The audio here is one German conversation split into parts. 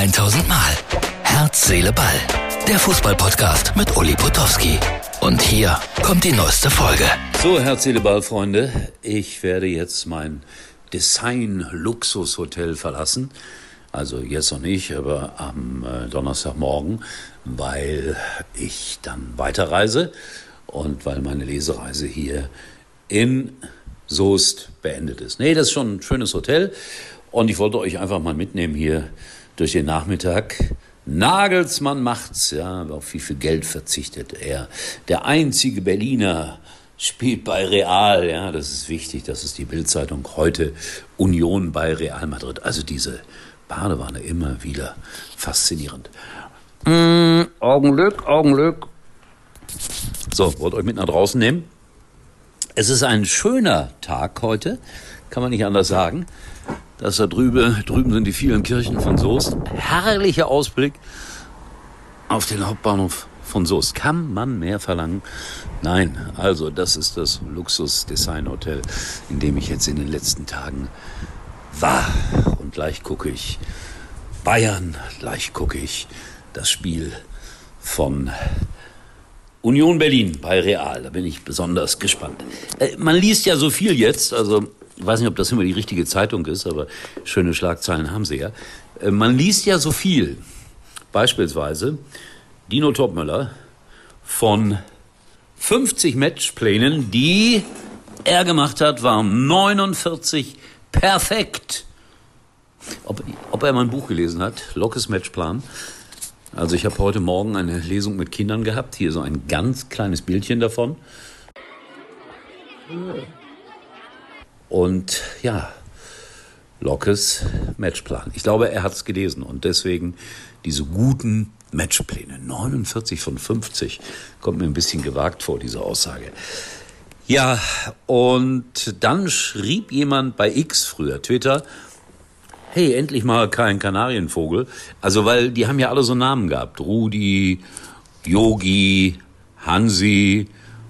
1000 Mal. Herz, Seele, Ball. Der Fußballpodcast mit Uli Potowski. Und hier kommt die neueste Folge. So, Herz, Seele, Ball, Freunde. Ich werde jetzt mein Design-Luxus-Hotel verlassen. Also jetzt noch nicht, aber am äh, Donnerstagmorgen, weil ich dann weiterreise und weil meine Lesereise hier in Soest beendet ist. Nee, das ist schon ein schönes Hotel und ich wollte euch einfach mal mitnehmen hier durch den Nachmittag. Nagelsmann macht's, ja, auf wie viel Geld verzichtet er. Der einzige Berliner spielt bei Real, ja, das ist wichtig, das ist die Bildzeitung heute Union bei Real Madrid. Also diese Badewanne immer wieder faszinierend. Mm, Augenblick, Augenblick. So, wollt euch mit nach draußen nehmen? Es ist ein schöner Tag heute, kann man nicht anders sagen. Das da drüben, drüben sind die vielen Kirchen von Soest. Herrlicher Ausblick auf den Hauptbahnhof von Soest. Kann man mehr verlangen? Nein, also das ist das Luxus-Design-Hotel, in dem ich jetzt in den letzten Tagen war. Und gleich gucke ich Bayern, gleich gucke ich das Spiel von Union Berlin bei Real, da bin ich besonders gespannt. Äh, man liest ja so viel jetzt, also ich weiß nicht, ob das immer die richtige Zeitung ist, aber schöne Schlagzeilen haben sie ja. Äh, man liest ja so viel. Beispielsweise Dino Topmöller von 50 Matchplänen, die er gemacht hat, waren 49 perfekt. Ob, ob er mein Buch gelesen hat, Lockes Matchplan, also ich habe heute Morgen eine Lesung mit Kindern gehabt. Hier so ein ganz kleines Bildchen davon. Und ja, Lockes Matchplan. Ich glaube, er hat es gelesen und deswegen diese guten Matchpläne. 49 von 50. Kommt mir ein bisschen gewagt vor, diese Aussage. Ja, und dann schrieb jemand bei X früher, Twitter, hey, endlich mal kein Kanarienvogel. Also, weil die haben ja alle so Namen gehabt. Rudi, Yogi, Hansi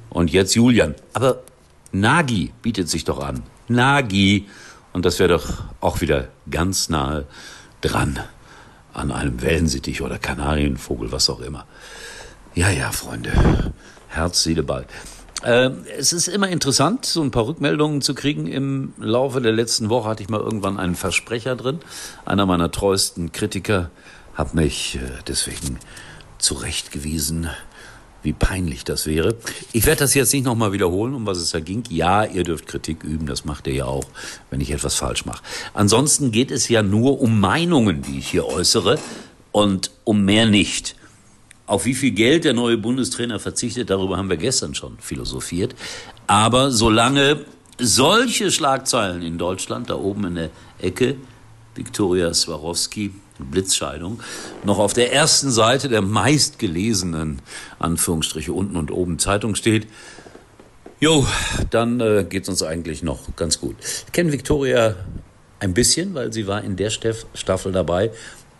und jetzt Julian. Aber Nagi bietet sich doch an. Nagi. Und das wäre doch auch wieder ganz nahe dran an einem Wellensittich oder Kanarienvogel, was auch immer. Ja, ja, Freunde. Herz, Seele, Ball. Äh, es ist immer interessant, so ein paar Rückmeldungen zu kriegen. Im Laufe der letzten Woche hatte ich mal irgendwann einen Versprecher drin. Einer meiner treuesten Kritiker hat mich äh, deswegen zurechtgewiesen, wie peinlich das wäre. Ich werde das jetzt nicht nochmal wiederholen, um was es da ging. Ja, ihr dürft Kritik üben, das macht ihr ja auch, wenn ich etwas falsch mache. Ansonsten geht es ja nur um Meinungen, die ich hier äußere und um mehr nicht. Auf wie viel Geld der neue Bundestrainer verzichtet, darüber haben wir gestern schon philosophiert. Aber solange solche Schlagzeilen in Deutschland, da oben in der Ecke, Viktoria Swarovski, Blitzscheidung, noch auf der ersten Seite der meistgelesenen, Anführungsstriche unten und oben Zeitung steht, jo, dann äh, es uns eigentlich noch ganz gut. Ich kenne Viktoria ein bisschen, weil sie war in der Staffel dabei,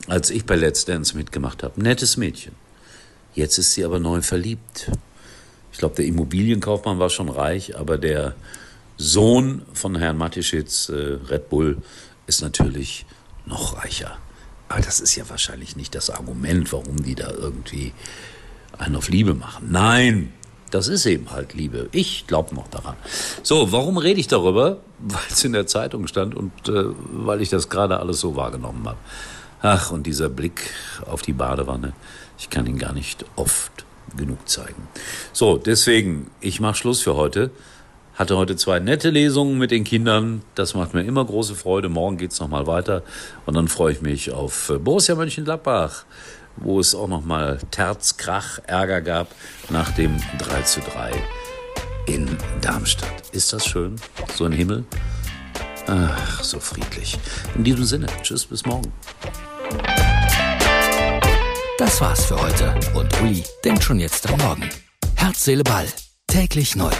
als ich bei Let's Dance mitgemacht habe. Nettes Mädchen. Jetzt ist sie aber neu verliebt. Ich glaube, der Immobilienkaufmann war schon reich, aber der Sohn von Herrn Matischitz, äh, Red Bull, ist natürlich noch reicher. Aber das ist ja wahrscheinlich nicht das Argument, warum die da irgendwie einen auf Liebe machen. Nein, das ist eben halt Liebe. Ich glaube noch daran. So, warum rede ich darüber? Weil es in der Zeitung stand und äh, weil ich das gerade alles so wahrgenommen habe. Ach, und dieser Blick auf die Badewanne. Ich kann ihn gar nicht oft genug zeigen. So, deswegen, ich mache Schluss für heute. Hatte heute zwei nette Lesungen mit den Kindern. Das macht mir immer große Freude. Morgen geht's noch mal weiter. Und dann freue ich mich auf äh, Borussia Mönchengladbach, wo es auch noch mal Terz, Krach, Ärger gab nach dem 3 zu 3 in Darmstadt. Ist das schön? So ein Himmel? Ach, so friedlich. In diesem Sinne, tschüss, bis morgen. Das war's für heute und Uli denkt schon jetzt am Morgen. Herz, Seele, Ball. Täglich neu.